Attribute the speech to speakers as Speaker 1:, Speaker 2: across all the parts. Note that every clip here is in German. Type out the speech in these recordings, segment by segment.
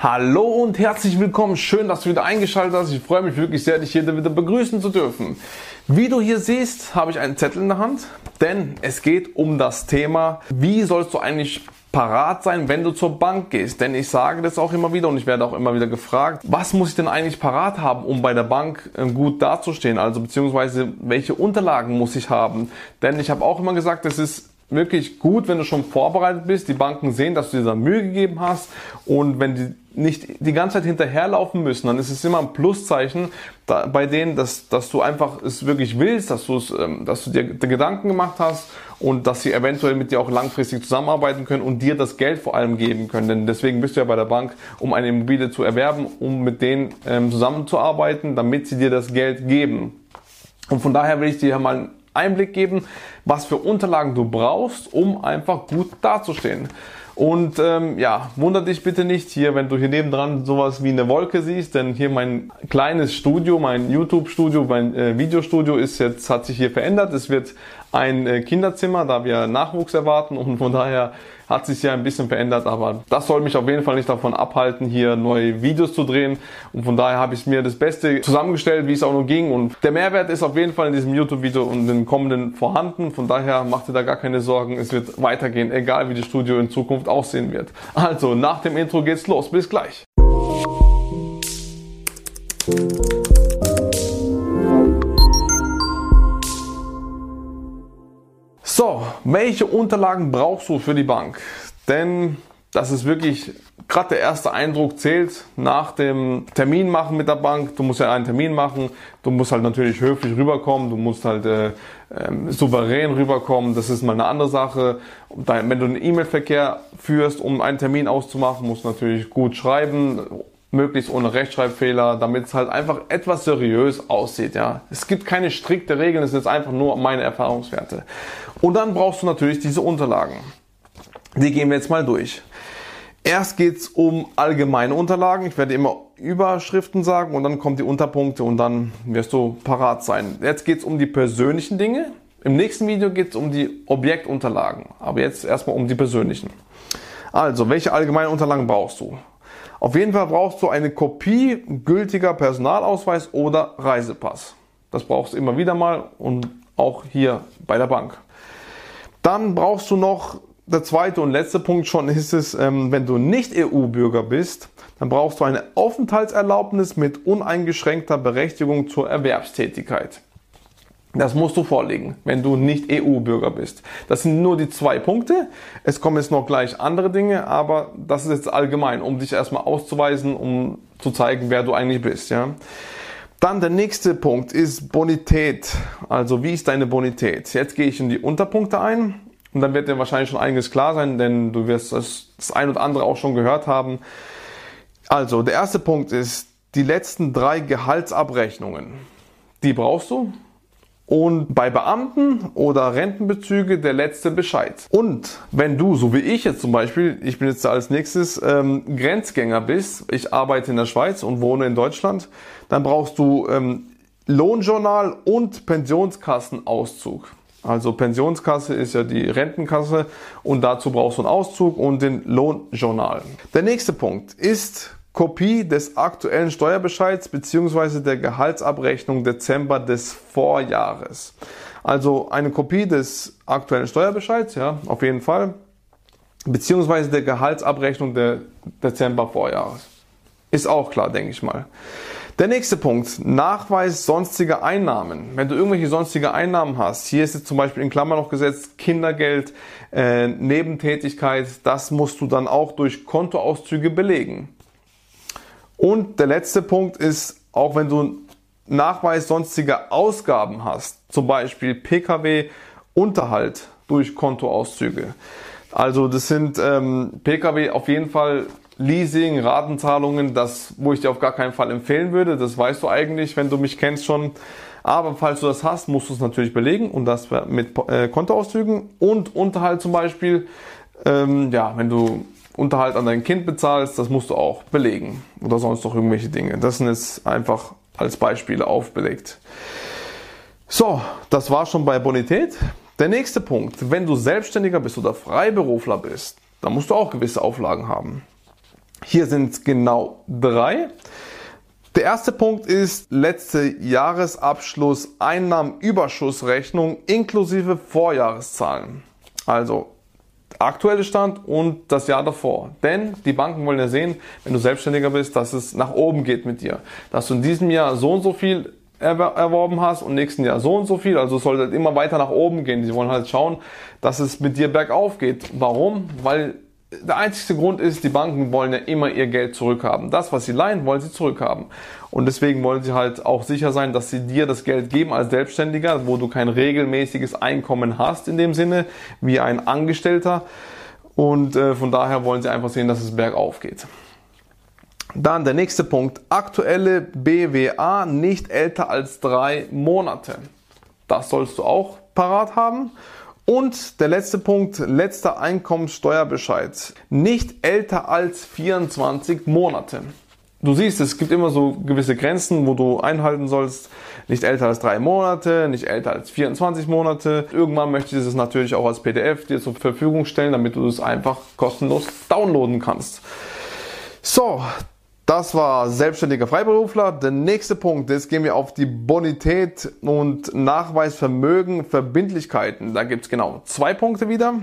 Speaker 1: Hallo und herzlich willkommen. Schön, dass du wieder eingeschaltet hast. Ich freue mich wirklich sehr, dich hier wieder begrüßen zu dürfen. Wie du hier siehst, habe ich einen Zettel in der Hand, denn es geht um das Thema, wie sollst du eigentlich parat sein, wenn du zur Bank gehst. Denn ich sage das auch immer wieder und ich werde auch immer wieder gefragt, was muss ich denn eigentlich parat haben, um bei der Bank äh, gut dazustehen? Also beziehungsweise welche Unterlagen muss ich haben? Denn ich habe auch immer gesagt, es ist wirklich gut, wenn du schon vorbereitet bist. Die Banken sehen, dass du dir da Mühe gegeben hast und wenn die nicht die ganze Zeit hinterherlaufen müssen, dann ist es immer ein Pluszeichen da, bei denen, dass, dass du einfach es wirklich willst, dass, du es, ähm, dass du dir Gedanken gemacht hast und dass sie eventuell mit dir auch langfristig zusammenarbeiten können und dir das Geld vor allem geben können. Denn deswegen bist du ja bei der Bank, um eine Immobilie zu erwerben, um mit denen ähm, zusammenzuarbeiten, damit sie dir das Geld geben. Und von daher will ich dir mal Einblick geben, was für Unterlagen du brauchst, um einfach gut dazustehen. Und ähm, ja, wundert dich bitte nicht hier, wenn du hier nebendran sowas wie eine Wolke siehst, denn hier mein kleines Studio, mein YouTube-Studio, mein äh, Videostudio ist jetzt, hat sich hier verändert. Es wird ein äh, Kinderzimmer, da wir Nachwuchs erwarten und von daher hat sich ja ein bisschen verändert, aber das soll mich auf jeden Fall nicht davon abhalten, hier neue Videos zu drehen. Und von daher habe ich mir das Beste zusammengestellt, wie es auch nur ging. Und der Mehrwert ist auf jeden Fall in diesem YouTube-Video und den kommenden vorhanden. Von daher macht ihr da gar keine Sorgen. Es wird weitergehen, egal wie das Studio in Zukunft aussehen wird. Also, nach dem Intro geht's los. Bis gleich. So, welche Unterlagen brauchst du für die Bank? Denn das ist wirklich, gerade der erste Eindruck zählt nach dem Termin machen mit der Bank. Du musst ja einen Termin machen, du musst halt natürlich höflich rüberkommen, du musst halt äh, ähm, souverän rüberkommen, das ist mal eine andere Sache. Wenn du einen E-Mail-Verkehr führst, um einen Termin auszumachen, musst du natürlich gut schreiben, möglichst ohne Rechtschreibfehler, damit es halt einfach etwas seriös aussieht. Ja, es gibt keine strikte Regeln, es ist jetzt einfach nur meine Erfahrungswerte. Und dann brauchst du natürlich diese Unterlagen. Die gehen wir jetzt mal durch. Erst geht's um allgemeine Unterlagen. Ich werde immer Überschriften sagen und dann kommen die Unterpunkte und dann wirst du parat sein. Jetzt geht's um die persönlichen Dinge. Im nächsten Video geht's um die Objektunterlagen. Aber jetzt erstmal um die persönlichen. Also, welche allgemeinen Unterlagen brauchst du? Auf jeden Fall brauchst du eine Kopie gültiger Personalausweis oder Reisepass. Das brauchst du immer wieder mal und auch hier bei der Bank. Dann brauchst du noch, der zweite und letzte Punkt schon ist es, ähm, wenn du nicht EU-Bürger bist, dann brauchst du eine Aufenthaltserlaubnis mit uneingeschränkter Berechtigung zur Erwerbstätigkeit. Das musst du vorlegen, wenn du nicht EU-Bürger bist. Das sind nur die zwei Punkte. Es kommen jetzt noch gleich andere Dinge, aber das ist jetzt allgemein, um dich erstmal auszuweisen, um zu zeigen, wer du eigentlich bist. Ja. Dann der nächste Punkt ist Bonität. Also wie ist deine Bonität? Jetzt gehe ich in die Unterpunkte ein und dann wird dir wahrscheinlich schon einiges klar sein, denn du wirst das, das ein oder andere auch schon gehört haben. Also der erste Punkt ist die letzten drei Gehaltsabrechnungen. Die brauchst du und bei Beamten oder Rentenbezüge der letzte Bescheid. Und wenn du, so wie ich jetzt zum Beispiel, ich bin jetzt als nächstes ähm, Grenzgänger bist, ich arbeite in der Schweiz und wohne in Deutschland, dann brauchst du ähm, Lohnjournal und Pensionskassenauszug. Also Pensionskasse ist ja die Rentenkasse und dazu brauchst du einen Auszug und den Lohnjournal. Der nächste Punkt ist Kopie des aktuellen Steuerbescheids bzw. der Gehaltsabrechnung Dezember des Vorjahres. Also eine Kopie des aktuellen Steuerbescheids, ja, auf jeden Fall, beziehungsweise der Gehaltsabrechnung der Dezember Vorjahres. Ist auch klar, denke ich mal. Der nächste Punkt, Nachweis sonstiger Einnahmen. Wenn du irgendwelche sonstige Einnahmen hast, hier ist jetzt zum Beispiel in Klammer noch gesetzt Kindergeld, äh, Nebentätigkeit, das musst du dann auch durch Kontoauszüge belegen. Und der letzte Punkt ist, auch wenn du Nachweis sonstiger Ausgaben hast, zum Beispiel Pkw, Unterhalt durch Kontoauszüge. Also das sind ähm, Pkw auf jeden Fall Leasing, Ratenzahlungen, das, wo ich dir auf gar keinen Fall empfehlen würde. Das weißt du eigentlich, wenn du mich kennst schon. Aber falls du das hast, musst du es natürlich belegen und das mit äh, Kontoauszügen und Unterhalt zum Beispiel. Ähm, ja, wenn du Unterhalt an dein Kind bezahlst, das musst du auch belegen. Oder sonst noch irgendwelche Dinge. Das sind jetzt einfach als Beispiele aufbelegt. So, das war schon bei Bonität. Der nächste Punkt, wenn du Selbstständiger bist oder Freiberufler bist, dann musst du auch gewisse Auflagen haben. Hier sind es genau drei. Der erste Punkt ist letzte Jahresabschluss Einnahmenüberschussrechnung inklusive Vorjahreszahlen. Also aktuelle Stand und das Jahr davor. Denn die Banken wollen ja sehen, wenn du Selbstständiger bist, dass es nach oben geht mit dir. Dass du in diesem Jahr so und so viel erworben hast und nächsten Jahr so und so viel. Also es soll halt immer weiter nach oben gehen. Die wollen halt schauen, dass es mit dir bergauf geht. Warum? Weil der einzige Grund ist, die Banken wollen ja immer ihr Geld zurückhaben. Das, was sie leihen, wollen sie zurückhaben. Und deswegen wollen sie halt auch sicher sein, dass sie dir das Geld geben als Selbstständiger, wo du kein regelmäßiges Einkommen hast in dem Sinne, wie ein Angestellter. Und äh, von daher wollen sie einfach sehen, dass es bergauf geht. Dann der nächste Punkt. Aktuelle BWA nicht älter als drei Monate. Das sollst du auch parat haben. Und der letzte Punkt, letzter Einkommenssteuerbescheid. Nicht älter als 24 Monate. Du siehst, es gibt immer so gewisse Grenzen, wo du einhalten sollst. Nicht älter als drei Monate, nicht älter als 24 Monate. Irgendwann möchte ich es natürlich auch als PDF dir zur Verfügung stellen, damit du es einfach kostenlos downloaden kannst. So, das war selbstständiger Freiberufler. Der nächste Punkt, jetzt gehen wir auf die Bonität und Nachweisvermögen, Verbindlichkeiten. Da gibt es genau zwei Punkte wieder.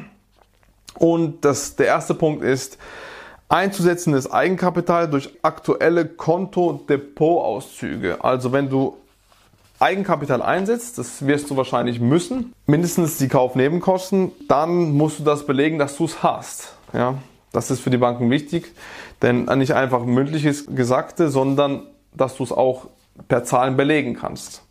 Speaker 1: Und das, der erste Punkt ist einzusetzendes Eigenkapital durch aktuelle Konto-Depot-Auszüge. Also wenn du Eigenkapital einsetzt, das wirst du wahrscheinlich müssen, mindestens die Kaufnebenkosten, dann musst du das belegen, dass du es hast. Ja, das ist für die Banken wichtig. Denn nicht einfach mündliches Gesagte, sondern dass du es auch per Zahlen belegen kannst.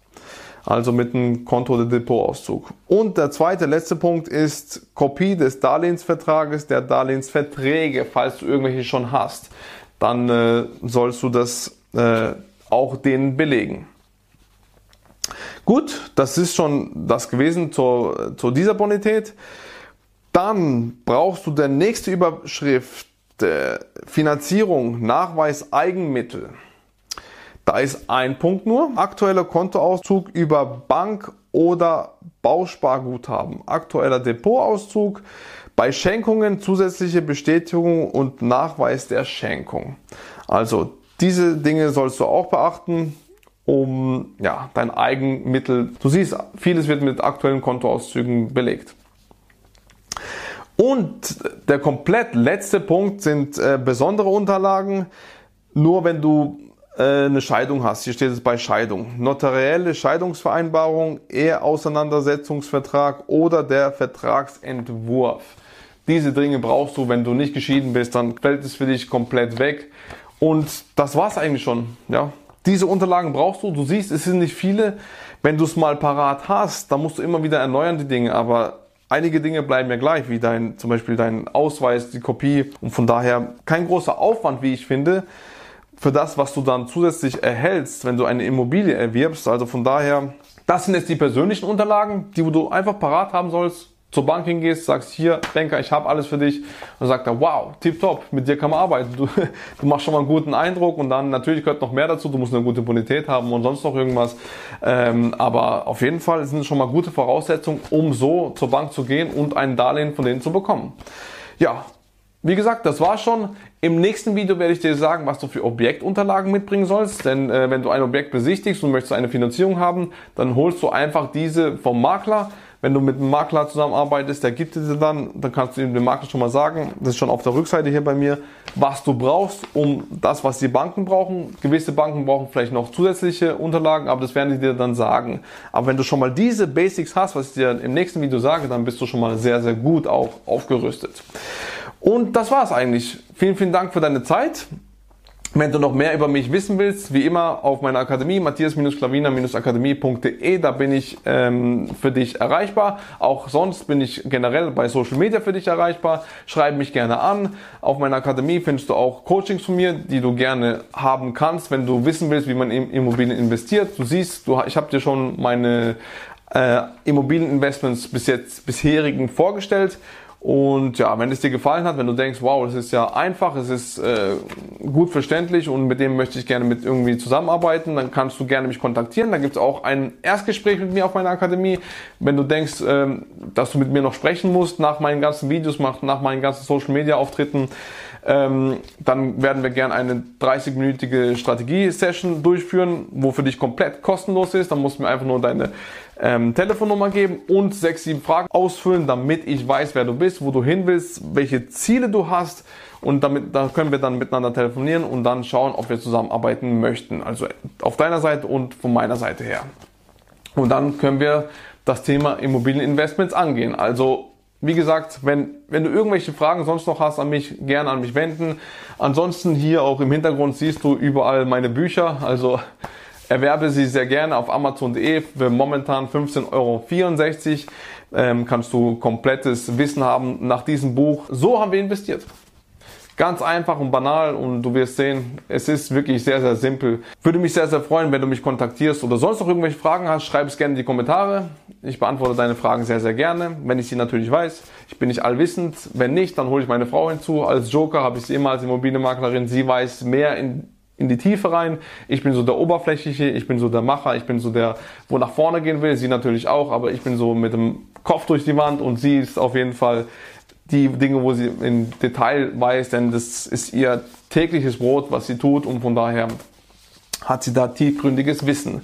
Speaker 1: Also mit einem Konto- oder Depotauszug. Und der zweite, letzte Punkt ist Kopie des Darlehensvertrages, der Darlehensverträge, falls du irgendwelche schon hast. Dann äh, sollst du das äh, auch denen belegen. Gut, das ist schon das gewesen zu, zu dieser Bonität. Dann brauchst du der nächste Überschrift Finanzierung, Nachweis Eigenmittel. Da ist ein Punkt nur. Aktueller Kontoauszug über Bank oder Bausparguthaben. Aktueller Depotauszug. Bei Schenkungen zusätzliche Bestätigung und Nachweis der Schenkung. Also diese Dinge sollst du auch beachten, um ja, dein Eigenmittel. Du siehst, vieles wird mit aktuellen Kontoauszügen belegt. Und der komplett letzte Punkt sind äh, besondere Unterlagen. Nur wenn du äh, eine Scheidung hast, hier steht es bei Scheidung, notarielle Scheidungsvereinbarung, Eheauseinandersetzungsvertrag oder der Vertragsentwurf. Diese Dinge brauchst du, wenn du nicht geschieden bist, dann fällt es für dich komplett weg. Und das war's eigentlich schon. Ja, diese Unterlagen brauchst du. Du siehst, es sind nicht viele. Wenn du es mal parat hast, dann musst du immer wieder erneuern die Dinge. Aber Einige Dinge bleiben ja gleich, wie dein, zum Beispiel dein Ausweis, die Kopie und von daher kein großer Aufwand, wie ich finde, für das, was du dann zusätzlich erhältst, wenn du eine Immobilie erwirbst. Also von daher, das sind jetzt die persönlichen Unterlagen, die du einfach parat haben sollst, zur Bank hingehst, sagst hier, Banker, ich habe alles für dich und sagt er, wow, tipptopp, mit dir kann man arbeiten. Du, du machst schon mal einen guten Eindruck und dann natürlich gehört noch mehr dazu, du musst eine gute Bonität haben und sonst noch irgendwas. Ähm, aber auf jeden Fall sind es schon mal gute Voraussetzungen, um so zur Bank zu gehen und ein Darlehen von denen zu bekommen. Ja, wie gesagt, das war schon. Im nächsten Video werde ich dir sagen, was du für Objektunterlagen mitbringen sollst. Denn äh, wenn du ein Objekt besichtigst und möchtest eine Finanzierung haben, dann holst du einfach diese vom Makler. Wenn du mit einem Makler zusammenarbeitest, der gibt dir dann, dann kannst du dem Makler schon mal sagen, das ist schon auf der Rückseite hier bei mir, was du brauchst, um das, was die Banken brauchen. Gewisse Banken brauchen vielleicht noch zusätzliche Unterlagen, aber das werden die dir dann sagen. Aber wenn du schon mal diese Basics hast, was ich dir im nächsten Video sage, dann bist du schon mal sehr, sehr gut auch aufgerüstet. Und das war's eigentlich. Vielen, vielen Dank für deine Zeit. Wenn du noch mehr über mich wissen willst, wie immer auf meiner Akademie, matthias-klavina-akademie.de, da bin ich ähm, für dich erreichbar. Auch sonst bin ich generell bei Social Media für dich erreichbar. Schreib mich gerne an. Auf meiner Akademie findest du auch Coachings von mir, die du gerne haben kannst, wenn du wissen willst, wie man in Immobilien investiert. Du siehst, du, ich habe dir schon meine äh, Immobilieninvestments bis jetzt bisherigen vorgestellt. Und ja, wenn es dir gefallen hat, wenn du denkst, wow, das ist ja einfach, es ist äh, gut verständlich und mit dem möchte ich gerne mit irgendwie zusammenarbeiten, dann kannst du gerne mich kontaktieren. Da gibt es auch ein Erstgespräch mit mir auf meiner Akademie. Wenn du denkst, ähm, dass du mit mir noch sprechen musst nach meinen ganzen Videos, nach meinen ganzen Social Media Auftritten, Ähm, dann werden wir gerne eine 30-minütige Strategie-Session durchführen, wo für dich komplett kostenlos ist. Dann musst du mir einfach nur deine ähm, Telefonnummer geben und sechs, sieben Fragen ausfüllen, damit ich weiß, wer du bist, wo du hin willst, welche Ziele du hast und damit da können wir dann miteinander telefonieren und dann schauen, ob wir zusammenarbeiten möchten. Also auf deiner Seite und von meiner Seite her. Und dann können wir das Thema Immobilieninvestments angehen. Also wie gesagt, wenn, wenn du irgendwelche Fragen sonst noch hast an mich, gerne an mich wenden. Ansonsten hier auch im Hintergrund siehst du überall meine Bücher. Also erwerbe sie sehr gerne auf Amazon.de für momentan 15,64 Euro. Ähm, kannst du komplettes Wissen haben nach diesem Buch. So haben wir investiert. Ganz einfach und banal und du wirst sehen, es ist wirklich sehr, sehr simpel. Würde mich sehr, sehr freuen, wenn du mich kontaktierst oder sonst noch irgendwelche Fragen hast, schreib es gerne in die Kommentare. Ich beantworte deine Fragen sehr, sehr gerne, wenn ich sie natürlich weiß. Ich bin nicht allwissend. Wenn nicht, dann hole ich meine Frau hinzu. Als Joker habe ich sie immer als Immobilienmaklerin. Sie weiß mehr in, in die Tiefe rein. Ich bin so der Oberflächliche, ich bin so der Macher, ich bin so der, wo nach vorne gehen will. Sie natürlich auch, aber ich bin so mit dem Kopf durch die Wand und sie ist auf jeden Fall die Dinge, wo sie im Detail weiß, denn das ist ihr tägliches Brot, was sie tut und von daher hat sie da tiefgründiges Wissen.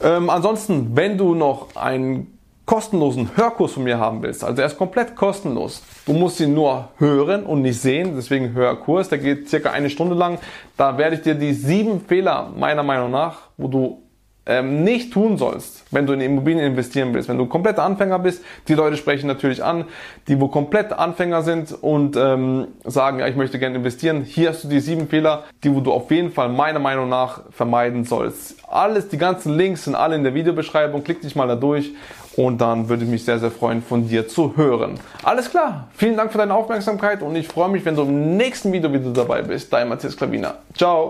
Speaker 1: Ähm, ansonsten, wenn du noch einen kostenlosen Hörkurs von mir haben willst, also er ist komplett kostenlos, du musst ihn nur hören und nicht sehen, deswegen Hörkurs, der geht circa eine Stunde lang, da werde ich dir die sieben Fehler meiner Meinung nach, wo du ähm, nicht tun sollst, wenn du in Immobilien investieren willst. Wenn du kompletter Anfänger bist, die Leute sprechen natürlich an, die wo komplett Anfänger sind und ähm, sagen, ja, ich möchte gerne investieren. Hier hast du die sieben Fehler, die wo du auf jeden Fall meiner Meinung nach vermeiden sollst. Alles, die ganzen Links sind alle in der Videobeschreibung. Klick dich mal da durch und dann würde ich mich sehr, sehr freuen, von dir zu hören. Alles klar. Vielen Dank für deine Aufmerksamkeit und ich freue mich, wenn du im nächsten Video wieder dabei bist. Dein Matthias Klavina. Ciao.